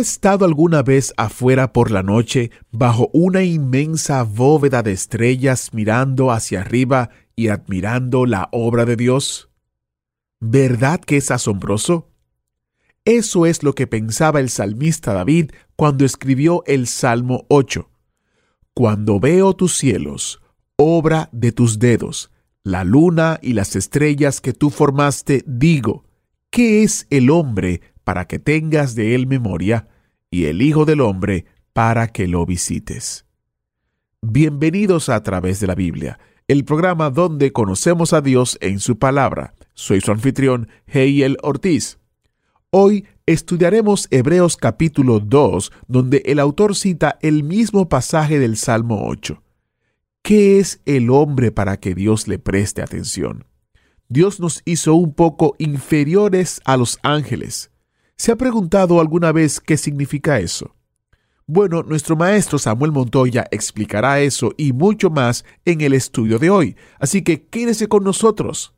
estado alguna vez afuera por la noche bajo una inmensa bóveda de estrellas mirando hacia arriba y admirando la obra de Dios? ¿Verdad que es asombroso? Eso es lo que pensaba el salmista David cuando escribió el Salmo 8. Cuando veo tus cielos, obra de tus dedos, la luna y las estrellas que tú formaste, digo, ¿qué es el hombre para que tengas de él memoria, y el Hijo del hombre para que lo visites? Bienvenidos a, través de la Biblia, el programa donde conocemos a Dios en su palabra. Soy su anfitrión, Heiel Ortiz. Hoy estudiaremos Hebreos capítulo 2, donde el autor cita el mismo pasaje del Salmo 8. ¿Qué es el hombre para que Dios le preste atención? Dios nos hizo un poco inferiores a los ángeles. ¿Se ha preguntado alguna vez qué significa eso? Bueno, nuestro maestro Samuel Montoya explicará eso y mucho más en el estudio de hoy, así que quédese con nosotros.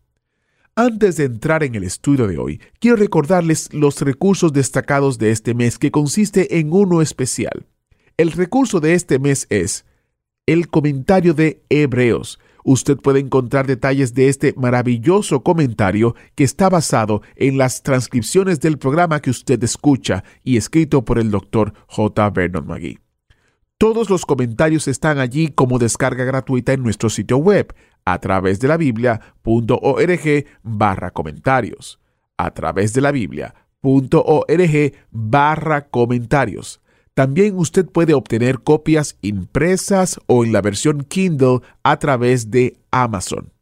Antes de entrar en el estudio de hoy, quiero recordarles los recursos destacados de este mes que consiste en uno especial. El recurso de este mes es el comentario de Hebreos. Usted puede encontrar detalles de este maravilloso comentario que está basado en las transcripciones del programa que usted escucha y escrito por el Dr. J. Vernon McGee. Todos los comentarios están allí como descarga gratuita en nuestro sitio web a través de la biblia.org barra comentarios. A través de la biblia.org barra comentarios. También usted puede obtener copias impresas o en la versión Kindle a través de Amazon.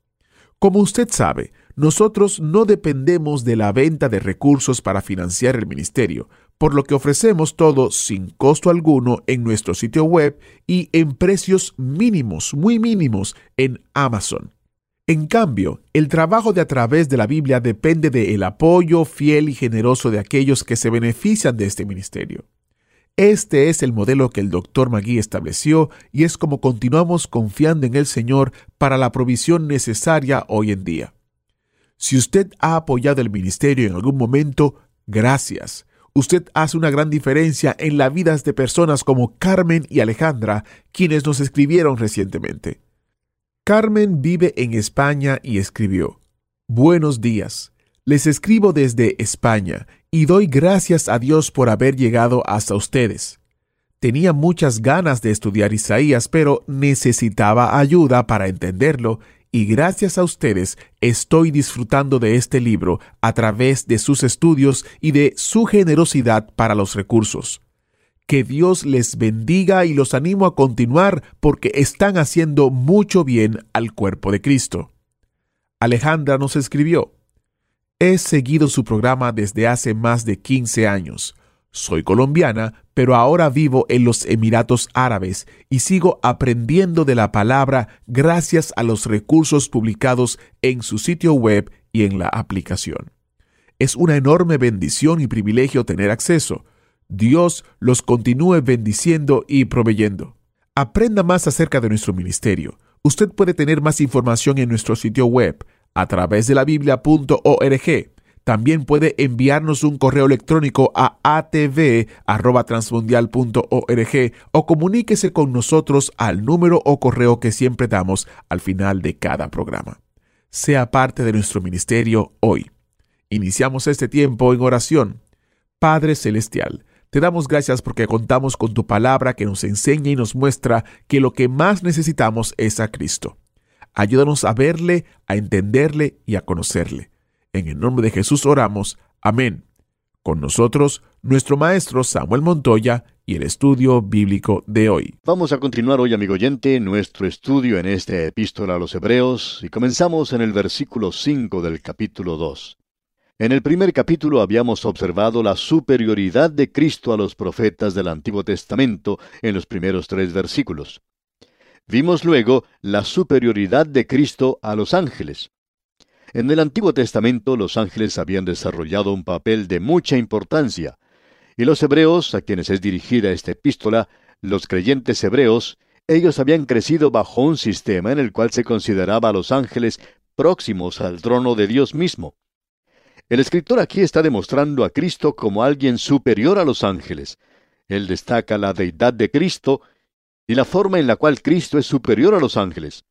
Como usted sabe, nosotros no dependemos de la venta de recursos para financiar el ministerio, por lo que ofrecemos todo sin costo alguno en nuestro sitio web y en precios mínimos, muy mínimos, en Amazon. En cambio, el trabajo de a través de la Biblia depende del apoyo fiel y generoso de aquellos que se benefician de este ministerio. Este es el modelo que el Dr. Magui estableció y es como continuamos confiando en el Señor para la provisión necesaria hoy en día. Si usted ha apoyado el ministerio en algún momento, gracias. Usted hace una gran diferencia en las vidas de personas como Carmen y Alejandra, quienes nos escribieron recientemente. Carmen vive en España y escribió, Buenos días. Les escribo desde España y doy gracias a Dios por haber llegado hasta ustedes. Tenía muchas ganas de estudiar Isaías, pero necesitaba ayuda para entenderlo y gracias a ustedes estoy disfrutando de este libro a través de sus estudios y de su generosidad para los recursos. Que Dios les bendiga y los animo a continuar porque están haciendo mucho bien al cuerpo de Cristo. Alejandra nos escribió, He seguido su programa desde hace más de 15 años. Soy colombiana, pero ahora vivo en los Emiratos Árabes y sigo aprendiendo de la palabra gracias a los recursos publicados en su sitio web y en la aplicación. Es una enorme bendición y privilegio tener acceso. Dios los continúe bendiciendo y proveyendo. Aprenda más acerca de nuestro ministerio. Usted puede tener más información en nuestro sitio web a través de la biblia.org. También puede enviarnos un correo electrónico a atv.transmundial.org o comuníquese con nosotros al número o correo que siempre damos al final de cada programa. Sea parte de nuestro ministerio hoy. Iniciamos este tiempo en oración. Padre Celestial, te damos gracias porque contamos con tu palabra que nos enseña y nos muestra que lo que más necesitamos es a Cristo. Ayúdanos a verle, a entenderle y a conocerle. En el nombre de Jesús oramos. Amén. Con nosotros, nuestro maestro Samuel Montoya y el estudio bíblico de hoy. Vamos a continuar hoy, amigo oyente, nuestro estudio en esta epístola a los Hebreos y comenzamos en el versículo 5 del capítulo 2. En el primer capítulo habíamos observado la superioridad de Cristo a los profetas del Antiguo Testamento en los primeros tres versículos. Vimos luego la superioridad de Cristo a los ángeles. En el Antiguo Testamento los ángeles habían desarrollado un papel de mucha importancia, y los hebreos, a quienes es dirigida esta epístola, los creyentes hebreos, ellos habían crecido bajo un sistema en el cual se consideraba a los ángeles próximos al trono de Dios mismo. El escritor aquí está demostrando a Cristo como alguien superior a los ángeles. Él destaca la deidad de Cristo y la forma en la cual Cristo es superior a los ángeles.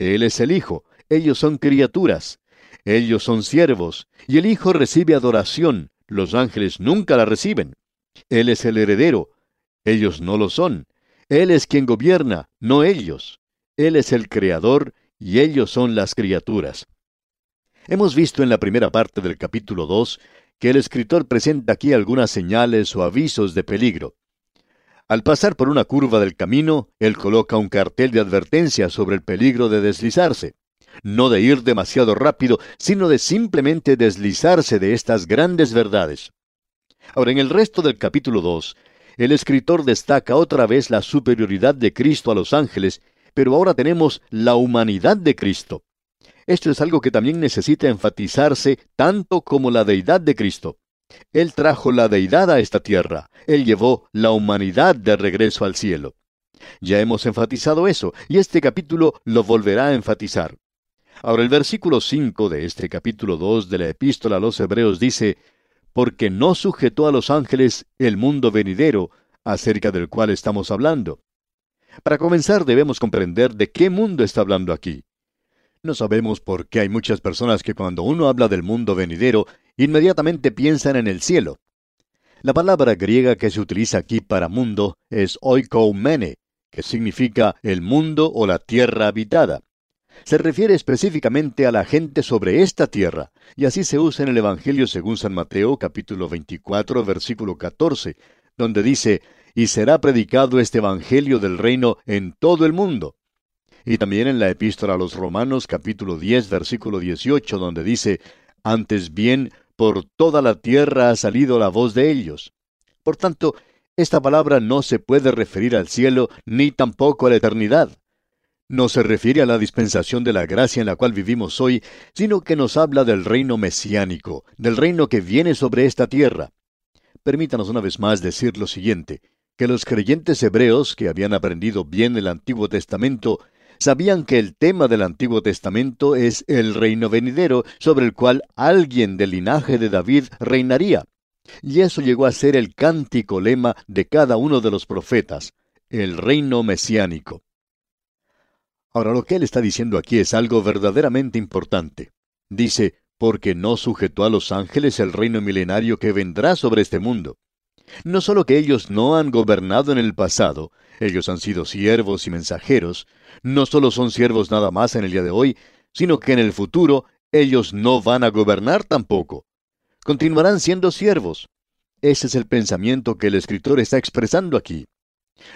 Él es el Hijo, ellos son criaturas, ellos son siervos, y el Hijo recibe adoración, los ángeles nunca la reciben. Él es el heredero, ellos no lo son. Él es quien gobierna, no ellos. Él es el creador, y ellos son las criaturas. Hemos visto en la primera parte del capítulo 2 que el escritor presenta aquí algunas señales o avisos de peligro. Al pasar por una curva del camino, él coloca un cartel de advertencia sobre el peligro de deslizarse. No de ir demasiado rápido, sino de simplemente deslizarse de estas grandes verdades. Ahora, en el resto del capítulo 2, el escritor destaca otra vez la superioridad de Cristo a los ángeles, pero ahora tenemos la humanidad de Cristo. Esto es algo que también necesita enfatizarse tanto como la deidad de Cristo. Él trajo la deidad a esta tierra, Él llevó la humanidad de regreso al cielo. Ya hemos enfatizado eso, y este capítulo lo volverá a enfatizar. Ahora el versículo 5 de este capítulo 2 de la epístola a los Hebreos dice, porque no sujetó a los ángeles el mundo venidero, acerca del cual estamos hablando. Para comenzar debemos comprender de qué mundo está hablando aquí. No sabemos por qué hay muchas personas que cuando uno habla del mundo venidero, inmediatamente piensan en el cielo. La palabra griega que se utiliza aquí para mundo es oikoumene, que significa el mundo o la tierra habitada. Se refiere específicamente a la gente sobre esta tierra, y así se usa en el Evangelio según San Mateo capítulo 24 versículo 14, donde dice, y será predicado este Evangelio del reino en todo el mundo y también en la epístola a los Romanos capítulo 10 versículo 18 donde dice, antes bien, por toda la tierra ha salido la voz de ellos. Por tanto, esta palabra no se puede referir al cielo ni tampoco a la eternidad. No se refiere a la dispensación de la gracia en la cual vivimos hoy, sino que nos habla del reino mesiánico, del reino que viene sobre esta tierra. Permítanos una vez más decir lo siguiente, que los creyentes hebreos que habían aprendido bien el Antiguo Testamento sabían que el tema del Antiguo Testamento es el reino venidero sobre el cual alguien del linaje de David reinaría. Y eso llegó a ser el cántico lema de cada uno de los profetas, el reino mesiánico. Ahora lo que él está diciendo aquí es algo verdaderamente importante. Dice, porque no sujetó a los ángeles el reino milenario que vendrá sobre este mundo. No solo que ellos no han gobernado en el pasado, ellos han sido siervos y mensajeros, no solo son siervos nada más en el día de hoy, sino que en el futuro ellos no van a gobernar tampoco. Continuarán siendo siervos. Ese es el pensamiento que el escritor está expresando aquí.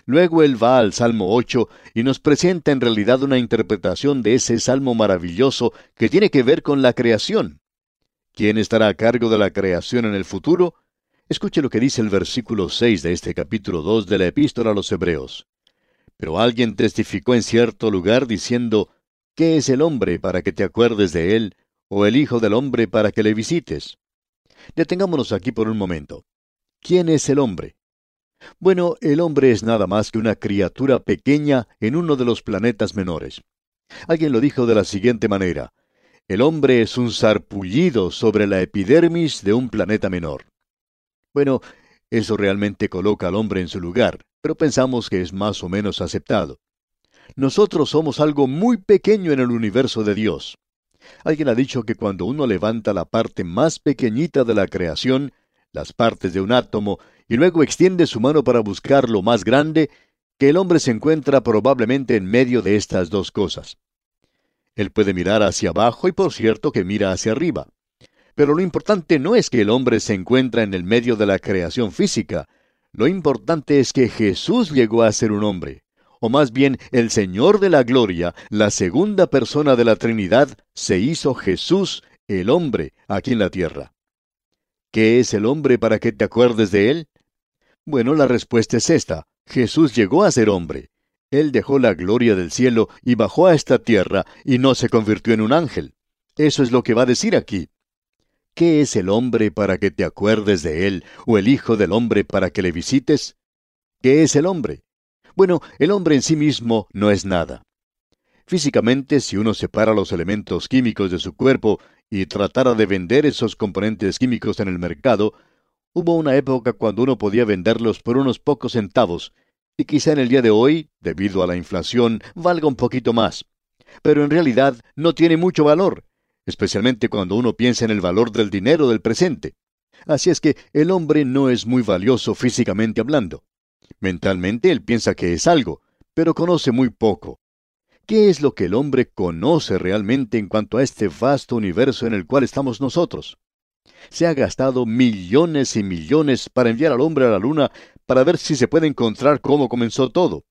Luego él va al Salmo 8 y nos presenta en realidad una interpretación de ese salmo maravilloso que tiene que ver con la creación. ¿Quién estará a cargo de la creación en el futuro? Escuche lo que dice el versículo 6 de este capítulo 2 de la epístola a los Hebreos. Pero alguien testificó en cierto lugar diciendo, ¿qué es el hombre para que te acuerdes de él, o el Hijo del hombre para que le visites? Detengámonos aquí por un momento. ¿Quién es el hombre? Bueno, el hombre es nada más que una criatura pequeña en uno de los planetas menores. Alguien lo dijo de la siguiente manera. El hombre es un sarpullido sobre la epidermis de un planeta menor. Bueno, eso realmente coloca al hombre en su lugar, pero pensamos que es más o menos aceptado. Nosotros somos algo muy pequeño en el universo de Dios. Alguien ha dicho que cuando uno levanta la parte más pequeñita de la creación, las partes de un átomo, y luego extiende su mano para buscar lo más grande, que el hombre se encuentra probablemente en medio de estas dos cosas. Él puede mirar hacia abajo y por cierto que mira hacia arriba. Pero lo importante no es que el hombre se encuentra en el medio de la creación física. Lo importante es que Jesús llegó a ser un hombre. O más bien, el Señor de la Gloria, la segunda persona de la Trinidad, se hizo Jesús, el hombre, aquí en la tierra. ¿Qué es el hombre para que te acuerdes de él? Bueno, la respuesta es esta. Jesús llegó a ser hombre. Él dejó la gloria del cielo y bajó a esta tierra y no se convirtió en un ángel. Eso es lo que va a decir aquí. ¿Qué es el hombre para que te acuerdes de él, o el Hijo del hombre para que le visites? ¿Qué es el hombre? Bueno, el hombre en sí mismo no es nada. Físicamente, si uno separa los elementos químicos de su cuerpo y tratara de vender esos componentes químicos en el mercado, hubo una época cuando uno podía venderlos por unos pocos centavos, y quizá en el día de hoy, debido a la inflación, valga un poquito más. Pero en realidad no tiene mucho valor, especialmente cuando uno piensa en el valor del dinero del presente. Así es que el hombre no es muy valioso físicamente hablando. Mentalmente él piensa que es algo, pero conoce muy poco. ¿Qué es lo que el hombre conoce realmente en cuanto a este vasto universo en el cual estamos nosotros? Se ha gastado millones y millones para enviar al hombre a la luna para ver si se puede encontrar cómo comenzó todo.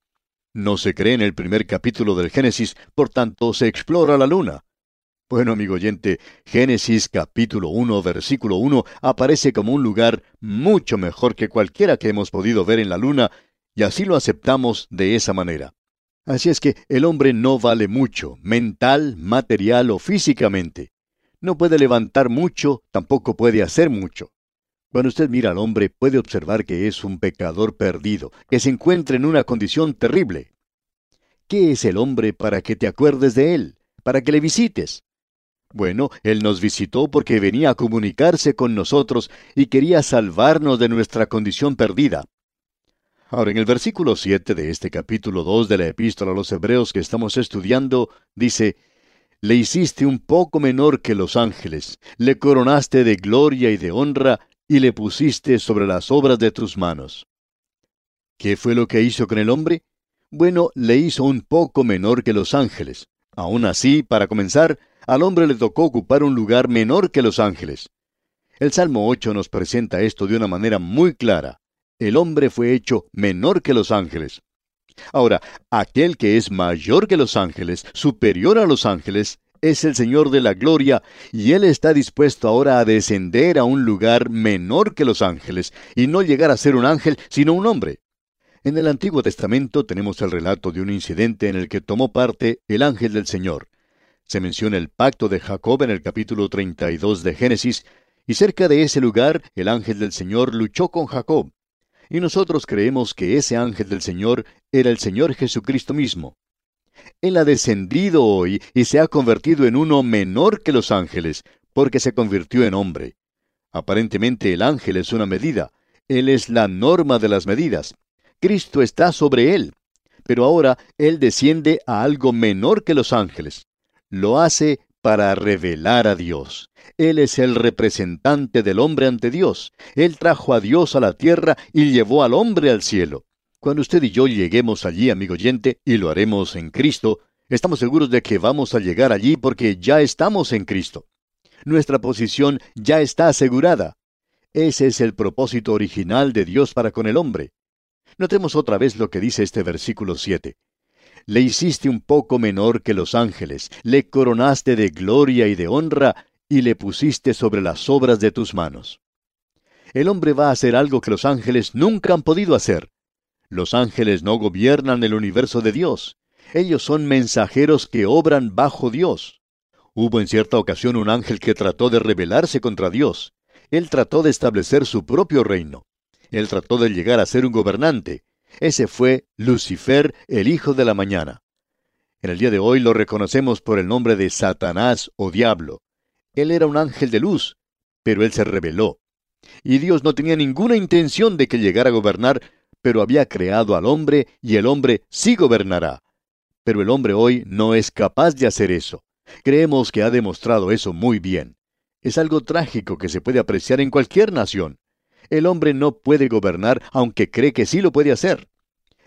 No se cree en el primer capítulo del Génesis, por tanto se explora la luna. Bueno, amigo oyente, Génesis capítulo 1, versículo 1 aparece como un lugar mucho mejor que cualquiera que hemos podido ver en la luna, y así lo aceptamos de esa manera. Así es que el hombre no vale mucho, mental, material o físicamente. No puede levantar mucho, tampoco puede hacer mucho. Cuando usted mira al hombre puede observar que es un pecador perdido, que se encuentra en una condición terrible. ¿Qué es el hombre para que te acuerdes de él, para que le visites? Bueno, Él nos visitó porque venía a comunicarse con nosotros y quería salvarnos de nuestra condición perdida. Ahora, en el versículo 7 de este capítulo 2 de la epístola a los Hebreos que estamos estudiando, dice, Le hiciste un poco menor que los ángeles, le coronaste de gloria y de honra, y le pusiste sobre las obras de tus manos. ¿Qué fue lo que hizo con el hombre? Bueno, le hizo un poco menor que los ángeles. Aún así, para comenzar, al hombre le tocó ocupar un lugar menor que los ángeles. El Salmo 8 nos presenta esto de una manera muy clara. El hombre fue hecho menor que los ángeles. Ahora, aquel que es mayor que los ángeles, superior a los ángeles, es el Señor de la gloria, y Él está dispuesto ahora a descender a un lugar menor que los ángeles, y no llegar a ser un ángel, sino un hombre. En el Antiguo Testamento tenemos el relato de un incidente en el que tomó parte el ángel del Señor. Se menciona el pacto de Jacob en el capítulo 32 de Génesis, y cerca de ese lugar el ángel del Señor luchó con Jacob. Y nosotros creemos que ese ángel del Señor era el Señor Jesucristo mismo. Él ha descendido hoy y se ha convertido en uno menor que los ángeles, porque se convirtió en hombre. Aparentemente el ángel es una medida, Él es la norma de las medidas. Cristo está sobre Él. Pero ahora Él desciende a algo menor que los ángeles lo hace para revelar a Dios. Él es el representante del hombre ante Dios. Él trajo a Dios a la tierra y llevó al hombre al cielo. Cuando usted y yo lleguemos allí, amigo oyente, y lo haremos en Cristo, estamos seguros de que vamos a llegar allí porque ya estamos en Cristo. Nuestra posición ya está asegurada. Ese es el propósito original de Dios para con el hombre. Notemos otra vez lo que dice este versículo 7 le hiciste un poco menor que los ángeles, le coronaste de gloria y de honra, y le pusiste sobre las obras de tus manos. El hombre va a hacer algo que los ángeles nunca han podido hacer. Los ángeles no gobiernan el universo de Dios. Ellos son mensajeros que obran bajo Dios. Hubo en cierta ocasión un ángel que trató de rebelarse contra Dios. Él trató de establecer su propio reino. Él trató de llegar a ser un gobernante. Ese fue Lucifer, el hijo de la mañana. En el día de hoy lo reconocemos por el nombre de Satanás o Diablo. Él era un ángel de luz, pero él se rebeló. Y Dios no tenía ninguna intención de que llegara a gobernar, pero había creado al hombre y el hombre sí gobernará. Pero el hombre hoy no es capaz de hacer eso. Creemos que ha demostrado eso muy bien. Es algo trágico que se puede apreciar en cualquier nación. El hombre no puede gobernar aunque cree que sí lo puede hacer.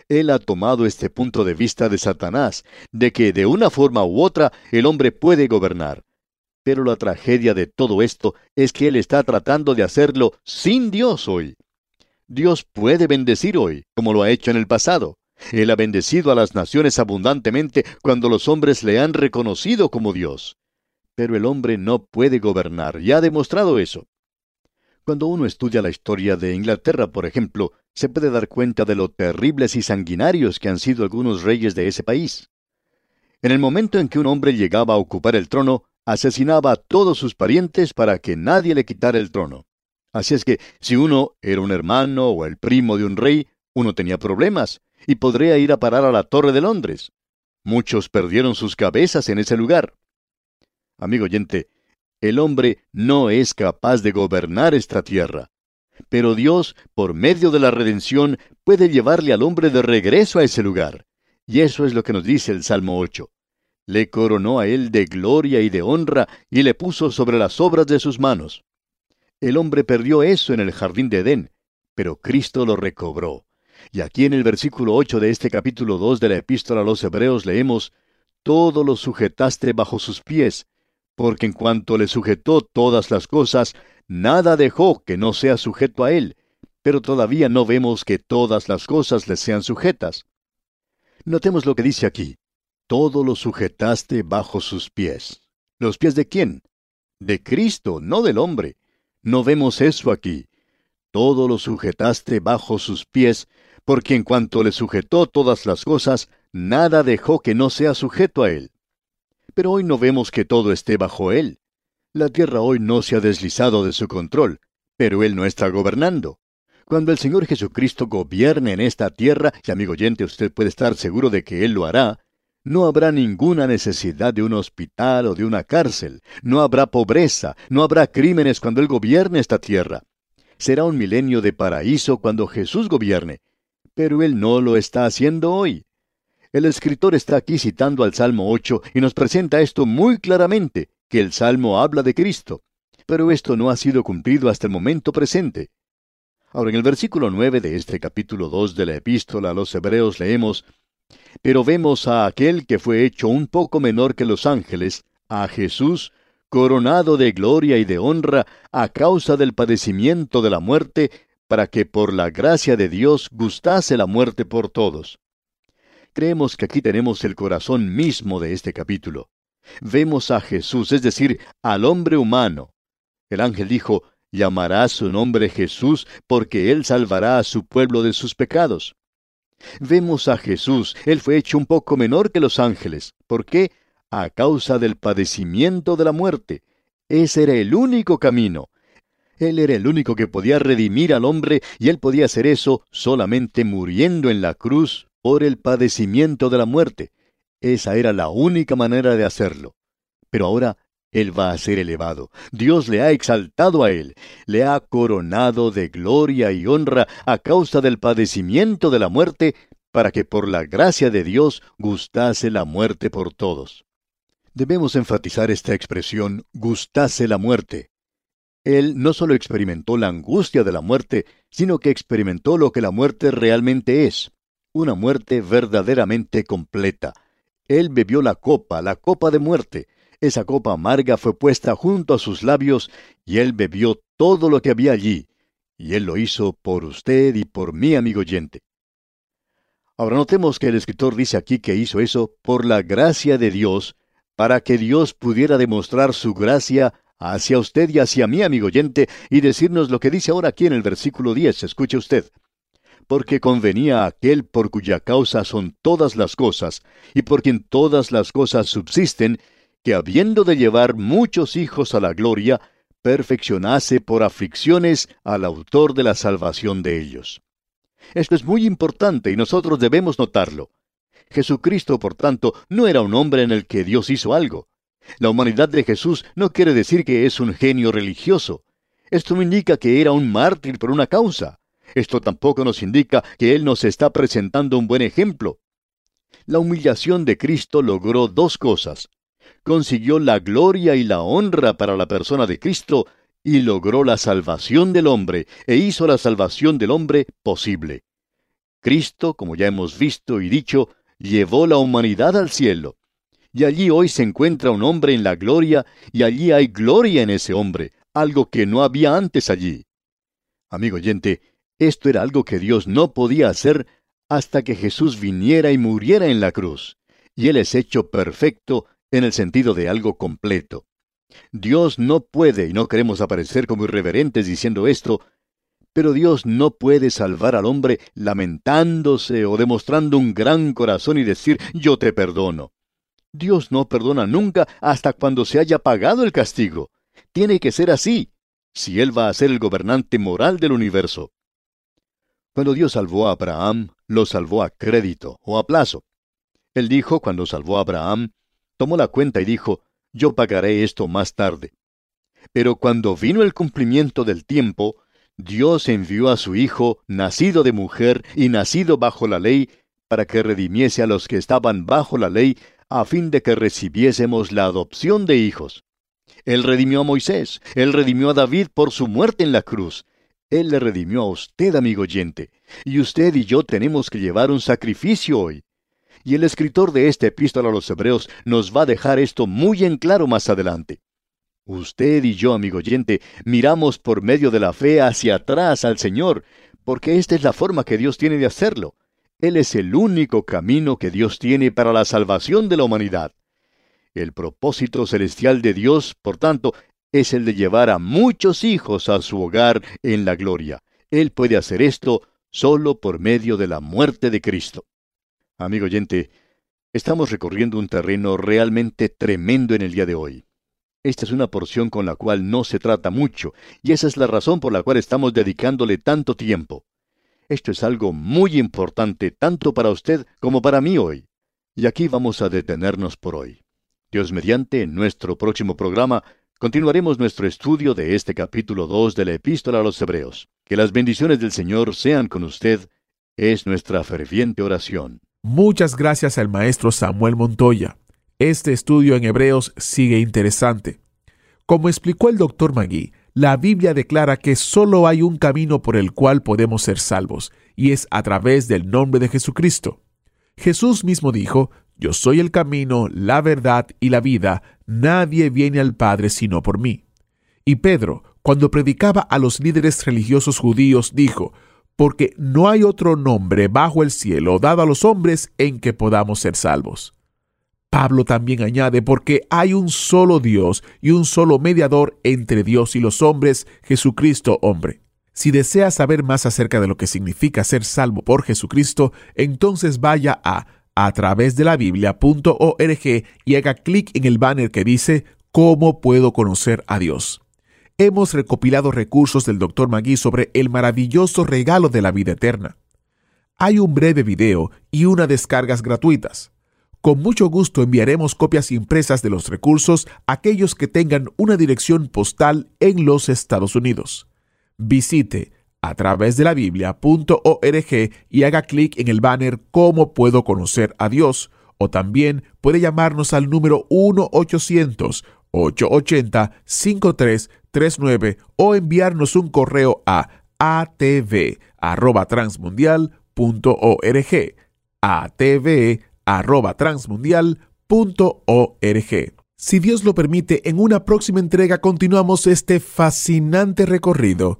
Él ha tomado este punto de vista de Satanás, de que de una forma u otra el hombre puede gobernar. Pero la tragedia de todo esto es que él está tratando de hacerlo sin Dios hoy. Dios puede bendecir hoy, como lo ha hecho en el pasado. Él ha bendecido a las naciones abundantemente cuando los hombres le han reconocido como Dios. Pero el hombre no puede gobernar, y ha demostrado eso. Cuando uno estudia la historia de Inglaterra, por ejemplo, se puede dar cuenta de lo terribles y sanguinarios que han sido algunos reyes de ese país. En el momento en que un hombre llegaba a ocupar el trono, asesinaba a todos sus parientes para que nadie le quitara el trono. Así es que si uno era un hermano o el primo de un rey, uno tenía problemas y podría ir a parar a la Torre de Londres. Muchos perdieron sus cabezas en ese lugar. Amigo oyente, el hombre no es capaz de gobernar esta tierra. Pero Dios, por medio de la redención, puede llevarle al hombre de regreso a ese lugar. Y eso es lo que nos dice el Salmo 8. Le coronó a él de gloria y de honra y le puso sobre las obras de sus manos. El hombre perdió eso en el jardín de Edén, pero Cristo lo recobró. Y aquí en el versículo 8 de este capítulo 2 de la epístola a los Hebreos leemos, Todo lo sujetaste bajo sus pies, porque en cuanto le sujetó todas las cosas, nada dejó que no sea sujeto a él, pero todavía no vemos que todas las cosas le sean sujetas. Notemos lo que dice aquí. Todo lo sujetaste bajo sus pies. ¿Los pies de quién? De Cristo, no del hombre. No vemos eso aquí. Todo lo sujetaste bajo sus pies, porque en cuanto le sujetó todas las cosas, nada dejó que no sea sujeto a él. Pero hoy no vemos que todo esté bajo él. La tierra hoy no se ha deslizado de su control, pero Él no está gobernando. Cuando el Señor Jesucristo gobierne en esta tierra, y amigo oyente, usted puede estar seguro de que Él lo hará, no habrá ninguna necesidad de un hospital o de una cárcel, no habrá pobreza, no habrá crímenes cuando Él gobierne esta tierra. Será un milenio de paraíso cuando Jesús gobierne, pero Él no lo está haciendo hoy. El escritor está aquí citando al Salmo 8 y nos presenta esto muy claramente, que el Salmo habla de Cristo, pero esto no ha sido cumplido hasta el momento presente. Ahora, en el versículo 9 de este capítulo 2 de la epístola a los Hebreos leemos, Pero vemos a aquel que fue hecho un poco menor que los ángeles, a Jesús, coronado de gloria y de honra a causa del padecimiento de la muerte, para que por la gracia de Dios gustase la muerte por todos. Creemos que aquí tenemos el corazón mismo de este capítulo vemos a Jesús, es decir, al hombre humano. El ángel dijo, llamará su nombre Jesús porque él salvará a su pueblo de sus pecados. Vemos a Jesús, él fue hecho un poco menor que los ángeles. ¿Por qué? A causa del padecimiento de la muerte. Ese era el único camino. Él era el único que podía redimir al hombre y él podía hacer eso solamente muriendo en la cruz por el padecimiento de la muerte. Esa era la única manera de hacerlo. Pero ahora Él va a ser elevado. Dios le ha exaltado a Él, le ha coronado de gloria y honra a causa del padecimiento de la muerte, para que por la gracia de Dios gustase la muerte por todos. Debemos enfatizar esta expresión, gustase la muerte. Él no solo experimentó la angustia de la muerte, sino que experimentó lo que la muerte realmente es, una muerte verdaderamente completa, él bebió la copa, la copa de muerte. Esa copa amarga fue puesta junto a sus labios, y él bebió todo lo que había allí. Y él lo hizo por usted y por mí, amigo oyente. Ahora notemos que el escritor dice aquí que hizo eso por la gracia de Dios, para que Dios pudiera demostrar su gracia hacia usted y hacia mí, amigo oyente, y decirnos lo que dice ahora aquí en el versículo 10. Escuche usted porque convenía a aquel por cuya causa son todas las cosas, y por quien todas las cosas subsisten, que habiendo de llevar muchos hijos a la gloria, perfeccionase por aflicciones al autor de la salvación de ellos. Esto es muy importante y nosotros debemos notarlo. Jesucristo, por tanto, no era un hombre en el que Dios hizo algo. La humanidad de Jesús no quiere decir que es un genio religioso. Esto indica que era un mártir por una causa. Esto tampoco nos indica que Él nos está presentando un buen ejemplo. La humillación de Cristo logró dos cosas. Consiguió la gloria y la honra para la persona de Cristo y logró la salvación del hombre e hizo la salvación del hombre posible. Cristo, como ya hemos visto y dicho, llevó la humanidad al cielo. Y allí hoy se encuentra un hombre en la gloria y allí hay gloria en ese hombre, algo que no había antes allí. Amigo oyente, esto era algo que Dios no podía hacer hasta que Jesús viniera y muriera en la cruz, y Él es hecho perfecto en el sentido de algo completo. Dios no puede, y no queremos aparecer como irreverentes diciendo esto, pero Dios no puede salvar al hombre lamentándose o demostrando un gran corazón y decir yo te perdono. Dios no perdona nunca hasta cuando se haya pagado el castigo. Tiene que ser así, si Él va a ser el gobernante moral del universo. Cuando Dios salvó a Abraham, lo salvó a crédito o a plazo. Él dijo, cuando salvó a Abraham, tomó la cuenta y dijo, yo pagaré esto más tarde. Pero cuando vino el cumplimiento del tiempo, Dios envió a su Hijo, nacido de mujer y nacido bajo la ley, para que redimiese a los que estaban bajo la ley, a fin de que recibiésemos la adopción de hijos. Él redimió a Moisés, él redimió a David por su muerte en la cruz. Él le redimió a usted, amigo oyente, y usted y yo tenemos que llevar un sacrificio hoy. Y el escritor de esta epístola a los Hebreos nos va a dejar esto muy en claro más adelante. Usted y yo, amigo oyente, miramos por medio de la fe hacia atrás al Señor, porque esta es la forma que Dios tiene de hacerlo. Él es el único camino que Dios tiene para la salvación de la humanidad. El propósito celestial de Dios, por tanto, es el de llevar a muchos hijos a su hogar en la gloria. Él puede hacer esto solo por medio de la muerte de Cristo. Amigo oyente, estamos recorriendo un terreno realmente tremendo en el día de hoy. Esta es una porción con la cual no se trata mucho, y esa es la razón por la cual estamos dedicándole tanto tiempo. Esto es algo muy importante tanto para usted como para mí hoy. Y aquí vamos a detenernos por hoy. Dios mediante, en nuestro próximo programa, continuaremos nuestro estudio de este capítulo 2 de la epístola a los Hebreos. Que las bendiciones del Señor sean con usted, es nuestra ferviente oración. Muchas gracias al maestro Samuel Montoya. Este estudio en Hebreos sigue interesante. Como explicó el doctor Magui, la Biblia declara que solo hay un camino por el cual podemos ser salvos, y es a través del nombre de Jesucristo. Jesús mismo dijo, Yo soy el camino, la verdad y la vida, nadie viene al Padre sino por mí. Y Pedro, cuando predicaba a los líderes religiosos judíos, dijo, Porque no hay otro nombre bajo el cielo dado a los hombres en que podamos ser salvos. Pablo también añade, porque hay un solo Dios y un solo mediador entre Dios y los hombres, Jesucristo hombre. Si desea saber más acerca de lo que significa ser salvo por Jesucristo, entonces vaya a a través de la biblia.org y haga clic en el banner que dice ¿Cómo puedo conocer a Dios? Hemos recopilado recursos del Dr. Magui sobre el maravilloso regalo de la vida eterna. Hay un breve video y unas descargas gratuitas. Con mucho gusto enviaremos copias impresas de los recursos a aquellos que tengan una dirección postal en los Estados Unidos. Visite a través de la biblia.org y haga clic en el banner ¿Cómo puedo conocer a Dios? o también puede llamarnos al número 1-800-880-5339 o enviarnos un correo a atv@transmundial.org. atv transmundial.org. Si Dios lo permite, en una próxima entrega continuamos este fascinante recorrido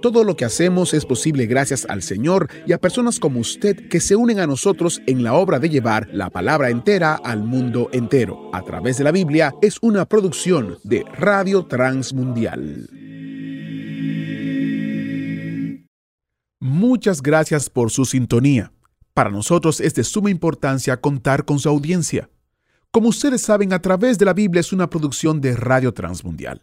Todo lo que hacemos es posible gracias al Señor y a personas como usted que se unen a nosotros en la obra de llevar la palabra entera al mundo entero. A través de la Biblia es una producción de Radio Transmundial. Muchas gracias por su sintonía. Para nosotros es de suma importancia contar con su audiencia. Como ustedes saben, a través de la Biblia es una producción de Radio Transmundial.